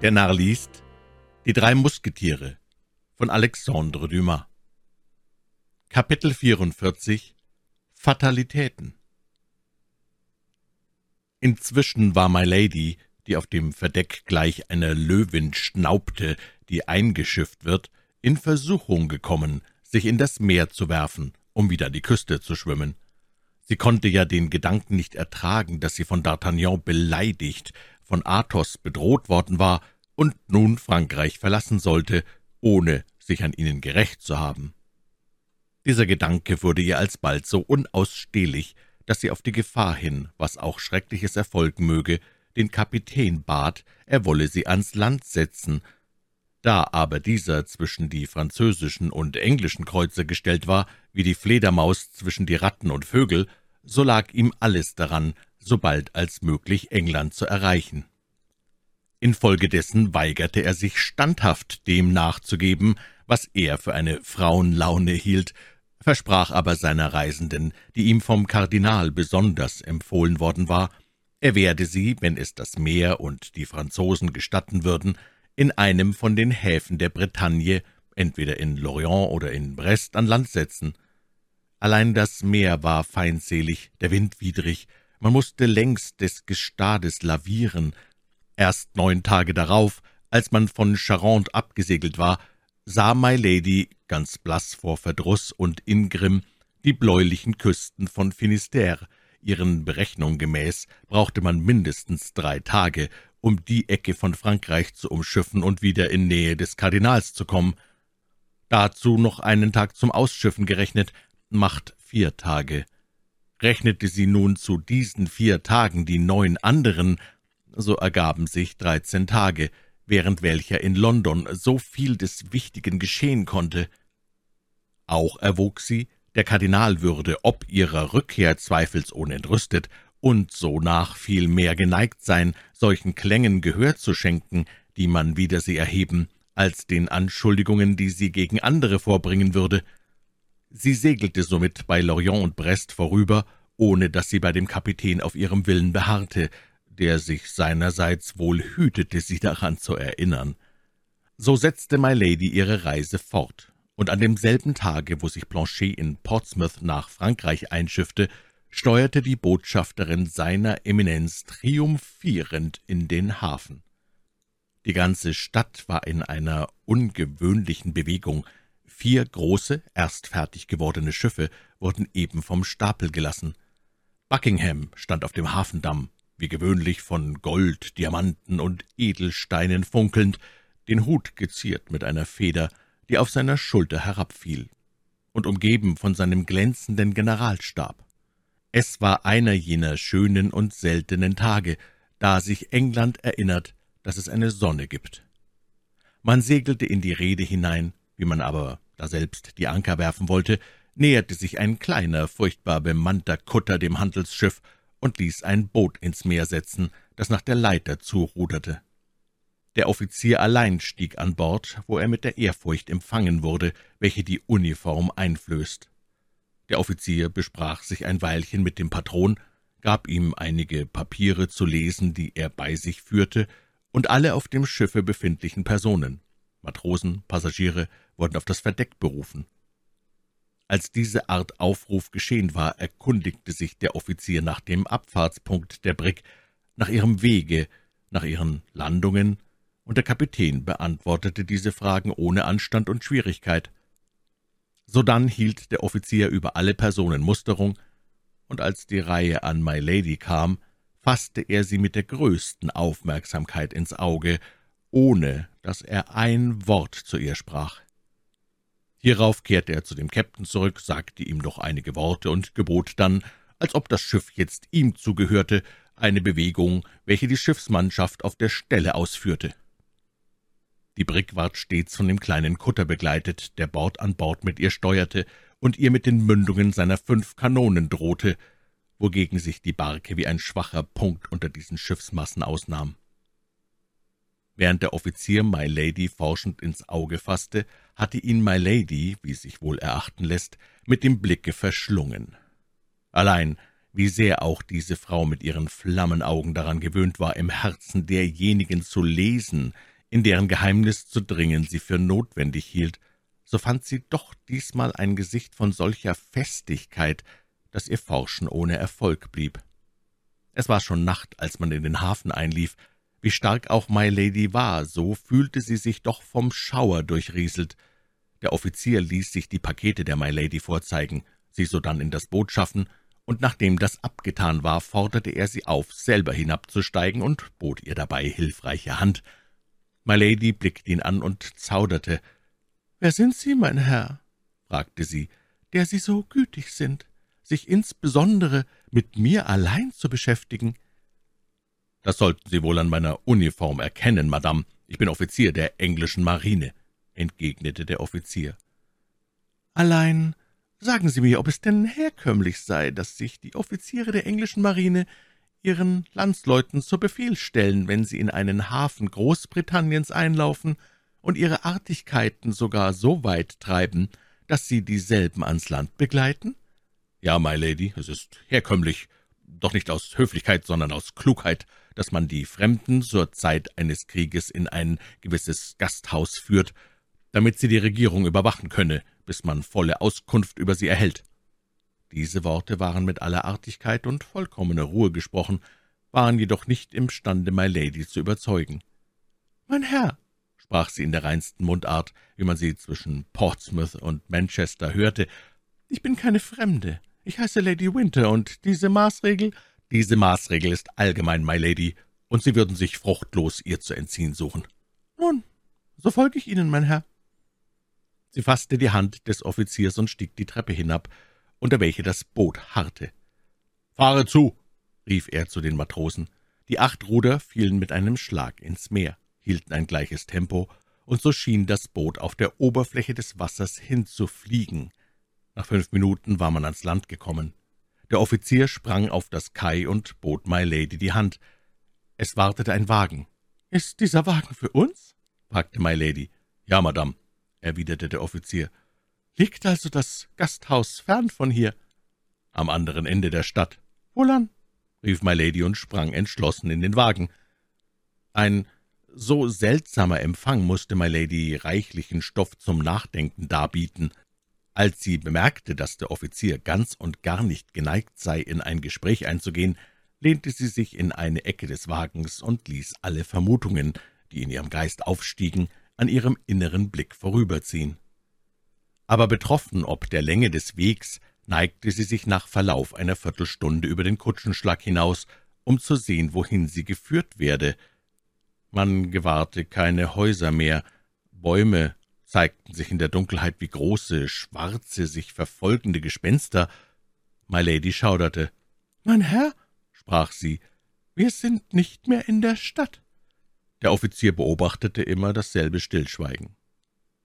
Der Narr liest Die drei Musketiere von Alexandre Dumas Kapitel 44 Fatalitäten Inzwischen war My Lady, die auf dem Verdeck gleich einer Löwin schnaubte, die eingeschifft wird, in Versuchung gekommen, sich in das Meer zu werfen, um wieder die Küste zu schwimmen. Sie konnte ja den Gedanken nicht ertragen, dass sie von D'Artagnan beleidigt, von Athos bedroht worden war und nun Frankreich verlassen sollte, ohne sich an ihnen gerecht zu haben. Dieser Gedanke wurde ihr alsbald so unausstehlich, dass sie auf die Gefahr hin, was auch Schreckliches erfolgen möge, den Kapitän bat, er wolle sie ans Land setzen. Da aber dieser zwischen die französischen und englischen Kreuzer gestellt war, wie die Fledermaus zwischen die Ratten und Vögel, so lag ihm alles daran, so bald als möglich England zu erreichen. Infolgedessen weigerte er sich standhaft dem nachzugeben, was er für eine Frauenlaune hielt, versprach aber seiner Reisenden, die ihm vom Kardinal besonders empfohlen worden war, er werde sie, wenn es das Meer und die Franzosen gestatten würden, in einem von den Häfen der Bretagne, entweder in Lorient oder in Brest, an Land setzen. Allein das Meer war feindselig, der Wind widrig, man musste längs des Gestades lavieren. Erst neun Tage darauf, als man von Charente abgesegelt war, sah My Lady, ganz blass vor Verdruß und Ingrimm, die bläulichen Küsten von Finisterre. Ihren Berechnungen gemäß brauchte man mindestens drei Tage, um die Ecke von Frankreich zu umschiffen und wieder in Nähe des Kardinals zu kommen. Dazu noch einen Tag zum Ausschiffen gerechnet, macht vier Tage. Rechnete sie nun zu diesen vier Tagen die neun anderen, so ergaben sich dreizehn Tage, während welcher in London so viel des Wichtigen geschehen konnte. Auch erwog sie, der Kardinal würde ob ihrer Rückkehr zweifelsohne entrüstet und sonach viel mehr geneigt sein, solchen Klängen Gehör zu schenken, die man wider sie erheben, als den Anschuldigungen, die sie gegen andere vorbringen würde. Sie segelte somit bei Lorient und Brest vorüber, ohne dass sie bei dem Kapitän auf ihrem Willen beharrte, der sich seinerseits wohl hütete, sie daran zu erinnern. So setzte My Lady ihre Reise fort, und an demselben Tage, wo sich Planchet in Portsmouth nach Frankreich einschiffte, steuerte die Botschafterin seiner Eminenz triumphierend in den Hafen. Die ganze Stadt war in einer ungewöhnlichen Bewegung, Vier große, erst fertig gewordene Schiffe wurden eben vom Stapel gelassen. Buckingham stand auf dem Hafendamm, wie gewöhnlich von Gold, Diamanten und Edelsteinen funkelnd, den Hut geziert mit einer Feder, die auf seiner Schulter herabfiel, und umgeben von seinem glänzenden Generalstab. Es war einer jener schönen und seltenen Tage, da sich England erinnert, dass es eine Sonne gibt. Man segelte in die Rede hinein, wie man aber daselbst die Anker werfen wollte, näherte sich ein kleiner, furchtbar bemannter Kutter dem Handelsschiff und ließ ein Boot ins Meer setzen, das nach der Leiter zuruderte. Der Offizier allein stieg an Bord, wo er mit der Ehrfurcht empfangen wurde, welche die Uniform einflößt. Der Offizier besprach sich ein Weilchen mit dem Patron, gab ihm einige Papiere zu lesen, die er bei sich führte, und alle auf dem Schiffe befindlichen Personen. Matrosen, Passagiere wurden auf das Verdeck berufen. Als diese Art Aufruf geschehen war, erkundigte sich der Offizier nach dem Abfahrtspunkt der Brigg, nach ihrem Wege, nach ihren Landungen, und der Kapitän beantwortete diese Fragen ohne Anstand und Schwierigkeit. Sodann hielt der Offizier über alle Personen Musterung, und als die Reihe an My Lady kam, fasste er sie mit der größten Aufmerksamkeit ins Auge, ohne dass er ein Wort zu ihr sprach. Hierauf kehrte er zu dem Käpt'n zurück, sagte ihm noch einige Worte und gebot dann, als ob das Schiff jetzt ihm zugehörte, eine Bewegung, welche die Schiffsmannschaft auf der Stelle ausführte. Die Brigg ward stets von dem kleinen Kutter begleitet, der Bord an Bord mit ihr steuerte und ihr mit den Mündungen seiner fünf Kanonen drohte, wogegen sich die Barke wie ein schwacher Punkt unter diesen Schiffsmassen ausnahm. Während der Offizier My Lady forschend ins Auge fasste, hatte ihn My Lady, wie sich wohl erachten lässt, mit dem Blicke verschlungen. Allein wie sehr auch diese Frau mit ihren Flammenaugen daran gewöhnt war, im Herzen derjenigen zu lesen, in deren Geheimnis zu dringen sie für notwendig hielt, so fand sie doch diesmal ein Gesicht von solcher Festigkeit, dass ihr Forschen ohne Erfolg blieb. Es war schon Nacht, als man in den Hafen einlief. Wie stark auch My Lady war, so fühlte sie sich doch vom Schauer durchrieselt. Der Offizier ließ sich die Pakete der My Lady vorzeigen, sie sodann in das Boot schaffen, und nachdem das abgetan war, forderte er sie auf, selber hinabzusteigen und bot ihr dabei hilfreiche Hand. My Lady blickte ihn an und zauderte. »Wer sind Sie, mein Herr?« fragte sie, »der Sie so gütig sind, sich insbesondere mit mir allein zu beschäftigen?« »Das sollten Sie wohl an meiner Uniform erkennen, Madame. Ich bin Offizier der englischen Marine«, entgegnete der Offizier. »Allein sagen Sie mir, ob es denn herkömmlich sei, dass sich die Offiziere der englischen Marine Ihren Landsleuten zu Befehl stellen, wenn Sie in einen Hafen Großbritanniens einlaufen und Ihre Artigkeiten sogar so weit treiben, dass Sie dieselben ans Land begleiten?« »Ja, my Lady, es ist herkömmlich, doch nicht aus Höflichkeit, sondern aus Klugheit, dass man die Fremden zur Zeit eines Krieges in ein gewisses Gasthaus führt, damit sie die Regierung überwachen könne, bis man volle Auskunft über sie erhält.« diese Worte waren mit aller Artigkeit und vollkommener Ruhe gesprochen, waren jedoch nicht imstande, My Lady zu überzeugen. »Mein Herr«, sprach sie in der reinsten Mundart, wie man sie zwischen Portsmouth und Manchester hörte, »ich bin keine Fremde. Ich heiße Lady Winter, und diese Maßregel...« »Diese Maßregel ist allgemein, My Lady, und Sie würden sich fruchtlos ihr zu entziehen suchen.« »Nun, so folge ich Ihnen, mein Herr.« Sie fasste die Hand des Offiziers und stieg die Treppe hinab, unter welche das Boot harrte. »Fahre zu!« rief er zu den Matrosen. Die acht Ruder fielen mit einem Schlag ins Meer, hielten ein gleiches Tempo, und so schien das Boot auf der Oberfläche des Wassers hinzufliegen. Nach fünf Minuten war man ans Land gekommen. Der Offizier sprang auf das Kai und bot My Lady die Hand. Es wartete ein Wagen. »Ist dieser Wagen für uns?« fragte My Lady. »Ja, Madame«, erwiderte der Offizier. »Liegt also das Gasthaus fern von hier?« »Am anderen Ende der Stadt.« »Wohlan?« rief My Lady und sprang entschlossen in den Wagen. Ein so seltsamer Empfang musste My Lady reichlichen Stoff zum Nachdenken darbieten. Als sie bemerkte, dass der Offizier ganz und gar nicht geneigt sei, in ein Gespräch einzugehen, lehnte sie sich in eine Ecke des Wagens und ließ alle Vermutungen, die in ihrem Geist aufstiegen, an ihrem inneren Blick vorüberziehen aber betroffen ob der Länge des Wegs, neigte sie sich nach Verlauf einer Viertelstunde über den Kutschenschlag hinaus, um zu sehen, wohin sie geführt werde. Man gewahrte keine Häuser mehr, Bäume zeigten sich in der Dunkelheit wie große, schwarze, sich verfolgende Gespenster. My Lady schauderte. »Mein Herr«, sprach sie, »wir sind nicht mehr in der Stadt.« Der Offizier beobachtete immer dasselbe Stillschweigen.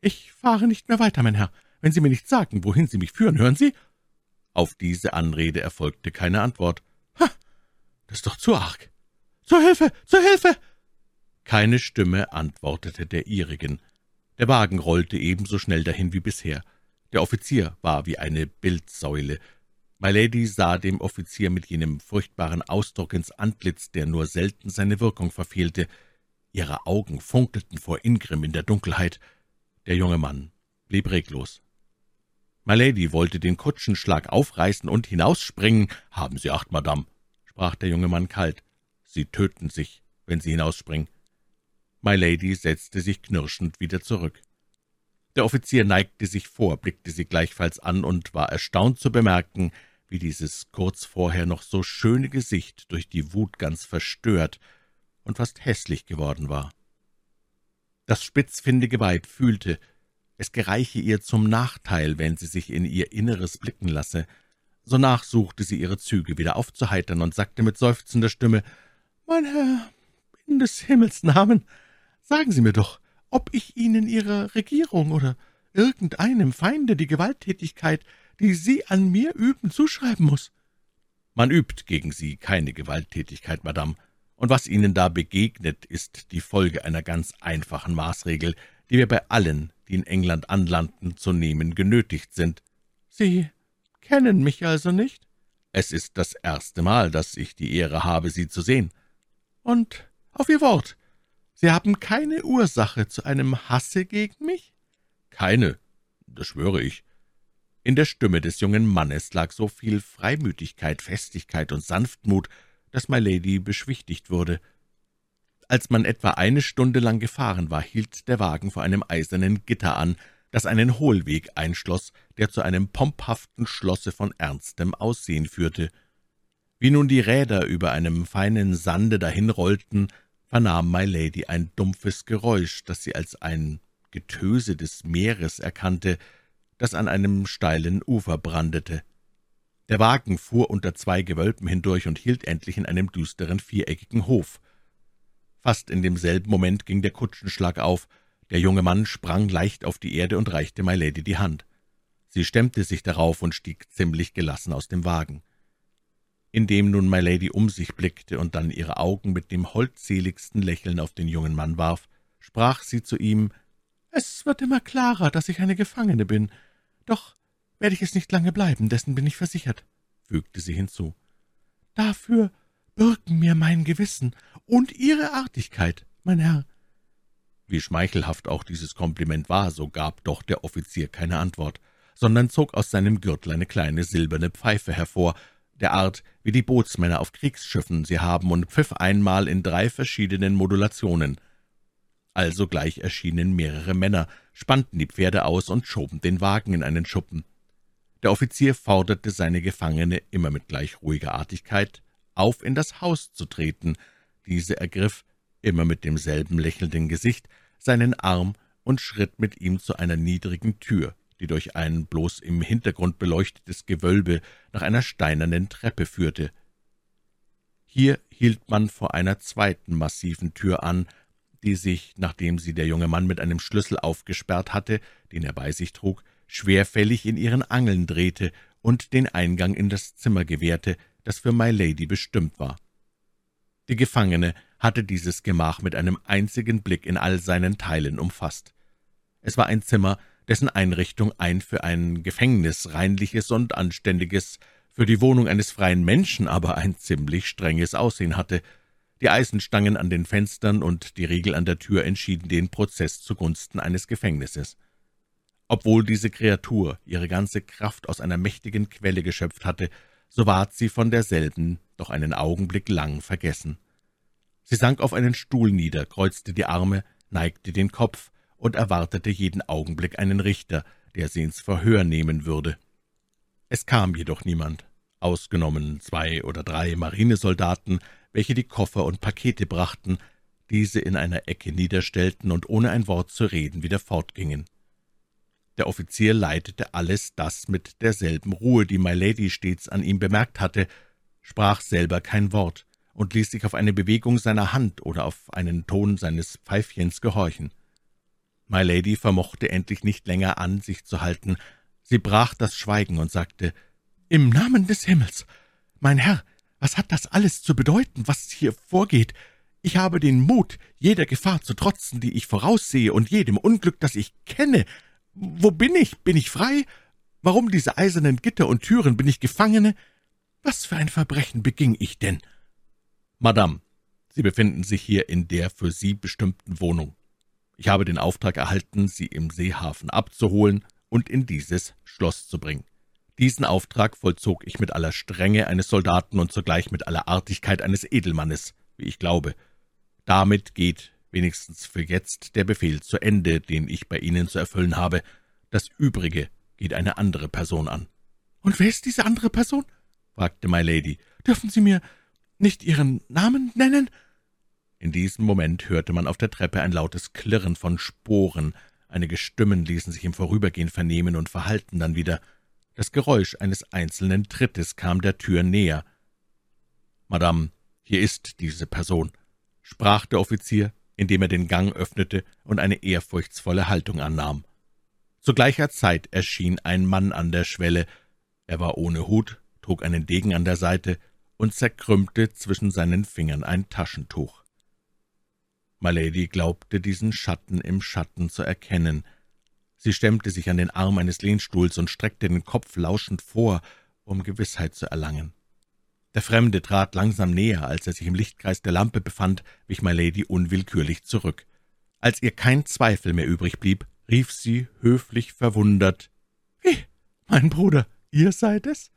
»Ich fahre nicht mehr weiter, mein Herr wenn Sie mir nicht sagen, wohin Sie mich führen, hören Sie?« Auf diese Anrede erfolgte keine Antwort. »Ha, das ist doch zu arg! Zur Hilfe, zur Hilfe!« Keine Stimme antwortete der ihrigen. Der Wagen rollte ebenso schnell dahin wie bisher. Der Offizier war wie eine Bildsäule. My Lady sah dem Offizier mit jenem furchtbaren Ausdruck ins Antlitz, der nur selten seine Wirkung verfehlte. Ihre Augen funkelten vor Ingrimm in der Dunkelheit. Der junge Mann blieb reglos. My Lady wollte den Kutschenschlag aufreißen und hinausspringen. »Haben Sie Acht, Madame«, sprach der junge Mann kalt. »Sie töten sich, wenn Sie hinausspringen.« My Lady setzte sich knirschend wieder zurück. Der Offizier neigte sich vor, blickte sie gleichfalls an und war erstaunt zu bemerken, wie dieses kurz vorher noch so schöne Gesicht durch die Wut ganz verstört und fast hässlich geworden war. Das spitzfindige Weib fühlte, es gereiche ihr zum Nachteil, wenn sie sich in ihr Inneres blicken lasse. Sonach suchte sie ihre Züge wieder aufzuheitern und sagte mit seufzender Stimme, »Mein Herr, in des Himmels Namen, sagen Sie mir doch, ob ich Ihnen Ihrer Regierung oder irgendeinem Feinde die Gewalttätigkeit, die Sie an mir üben, zuschreiben muss.« »Man übt gegen Sie keine Gewalttätigkeit, Madame, und was Ihnen da begegnet, ist die Folge einer ganz einfachen Maßregel, die wir bei allen, die in England anlanden, zu nehmen genötigt sind. »Sie kennen mich also nicht?« Es ist das erste Mal, dass ich die Ehre habe, Sie zu sehen. Und auf Ihr Wort, Sie haben keine Ursache zu einem Hasse gegen mich? Keine, das schwöre ich. In der Stimme des jungen Mannes lag so viel Freimütigkeit, Festigkeit und Sanftmut, dass My Lady beschwichtigt wurde. Als man etwa eine Stunde lang gefahren war, hielt der Wagen vor einem eisernen Gitter an, das einen Hohlweg einschloss, der zu einem pomphaften Schlosse von ernstem Aussehen führte. Wie nun die Räder über einem feinen Sande dahinrollten, vernahm My Lady ein dumpfes Geräusch, das sie als ein Getöse des Meeres erkannte, das an einem steilen Ufer brandete. Der Wagen fuhr unter zwei Gewölben hindurch und hielt endlich in einem düsteren, viereckigen Hof. Fast in demselben Moment ging der Kutschenschlag auf, der junge Mann sprang leicht auf die Erde und reichte My Lady die Hand. Sie stemmte sich darauf und stieg ziemlich gelassen aus dem Wagen. Indem nun My Lady um sich blickte und dann ihre Augen mit dem holdseligsten Lächeln auf den jungen Mann warf, sprach sie zu ihm, »Es wird immer klarer, dass ich eine Gefangene bin. Doch werde ich es nicht lange bleiben, dessen bin ich versichert«, fügte sie hinzu. »Dafür bürgen mir mein Gewissen und Ihre Artigkeit, mein Herr.« Wie schmeichelhaft auch dieses Kompliment war, so gab doch der Offizier keine Antwort, sondern zog aus seinem Gürtel eine kleine silberne Pfeife hervor, der Art, wie die Bootsmänner auf Kriegsschiffen sie haben, und pfiff einmal in drei verschiedenen Modulationen. Alsogleich erschienen mehrere Männer, spannten die Pferde aus und schoben den Wagen in einen Schuppen. Der Offizier forderte seine Gefangene immer mit gleich ruhiger Artigkeit auf, in das Haus zu treten. Diese ergriff, immer mit demselben lächelnden Gesicht, seinen Arm und schritt mit ihm zu einer niedrigen Tür, die durch ein bloß im Hintergrund beleuchtetes Gewölbe nach einer steinernen Treppe führte. Hier hielt man vor einer zweiten massiven Tür an, die sich, nachdem sie der junge Mann mit einem Schlüssel aufgesperrt hatte, den er bei sich trug, schwerfällig in ihren Angeln drehte und den Eingang in das Zimmer gewährte, das für My Lady bestimmt war. Die Gefangene hatte dieses Gemach mit einem einzigen Blick in all seinen Teilen umfasst. Es war ein Zimmer, dessen Einrichtung ein für ein Gefängnis reinliches und anständiges, für die Wohnung eines freien Menschen aber ein ziemlich strenges Aussehen hatte. Die Eisenstangen an den Fenstern und die Riegel an der Tür entschieden den Prozess zugunsten eines Gefängnisses. Obwohl diese Kreatur ihre ganze Kraft aus einer mächtigen Quelle geschöpft hatte, so ward sie von derselben doch einen Augenblick lang vergessen. Sie sank auf einen Stuhl nieder, kreuzte die Arme, neigte den Kopf und erwartete jeden Augenblick einen Richter, der sie ins Verhör nehmen würde. Es kam jedoch niemand, ausgenommen zwei oder drei Marinesoldaten, welche die Koffer und Pakete brachten, diese in einer Ecke niederstellten und ohne ein Wort zu reden wieder fortgingen. Der Offizier leitete alles das mit derselben Ruhe, die My Lady stets an ihm bemerkt hatte, sprach selber kein Wort und ließ sich auf eine Bewegung seiner Hand oder auf einen Ton seines Pfeifchens gehorchen. My Lady vermochte endlich nicht länger an sich zu halten. Sie brach das Schweigen und sagte, »Im Namen des Himmels! Mein Herr, was hat das alles zu bedeuten, was hier vorgeht? Ich habe den Mut, jeder Gefahr zu trotzen, die ich voraussehe, und jedem Unglück, das ich kenne. Wo bin ich? Bin ich frei? Warum diese eisernen Gitter und Türen? Bin ich Gefangene? Was für ein Verbrechen beging ich denn?« »Madame, Sie befinden sich hier in der für Sie bestimmten Wohnung. Ich habe den Auftrag erhalten, Sie im Seehafen abzuholen und in dieses Schloss zu bringen. Diesen Auftrag vollzog ich mit aller Strenge eines Soldaten und zugleich mit aller Artigkeit eines Edelmannes, wie ich glaube. Damit geht wenigstens für jetzt der Befehl zu Ende, den ich bei Ihnen zu erfüllen habe. Das Übrige geht eine andere Person an. »Und wer ist diese andere Person?« fragte My Lady. »Dürfen Sie mir nicht Ihren Namen nennen?« in diesem Moment hörte man auf der Treppe ein lautes Klirren von Sporen, einige Stimmen ließen sich im Vorübergehen vernehmen und verhallten dann wieder. Das Geräusch eines einzelnen Trittes kam der Tür näher. »Madame, hier ist diese Person«, sprach der Offizier, indem er den Gang öffnete und eine ehrfurchtsvolle Haltung annahm. Zu gleicher Zeit erschien ein Mann an der Schwelle. Er war ohne Hut, trug einen Degen an der Seite und zerkrümmte zwischen seinen Fingern ein Taschentuch. Milady glaubte, diesen Schatten im Schatten zu erkennen. Sie stemmte sich an den Arm eines Lehnstuhls und streckte den Kopf lauschend vor, um Gewissheit zu erlangen. Der Fremde trat langsam näher, als er sich im Lichtkreis der Lampe befand, wich My Lady unwillkürlich zurück. Als ihr kein Zweifel mehr übrig blieb, rief sie höflich verwundert, »Wie, mein Bruder, ihr seid es?«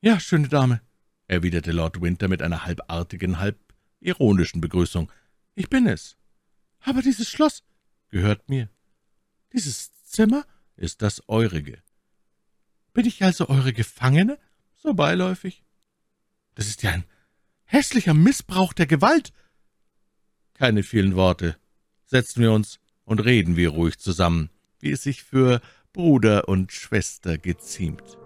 »Ja, schöne Dame«, erwiderte Lord Winter mit einer halbartigen, halb ironischen Begrüßung. »Ich bin es.« »Aber dieses Schloss gehört mir. Dieses Zimmer ist das eurige. Bin ich also eure Gefangene?« »So beiläufig.« »Das ist ja ein hässlicher Missbrauch der Gewalt.« »Keine vielen Worte. Setzen wir uns und reden wir ruhig zusammen, wie es sich für Bruder und Schwester geziemt.«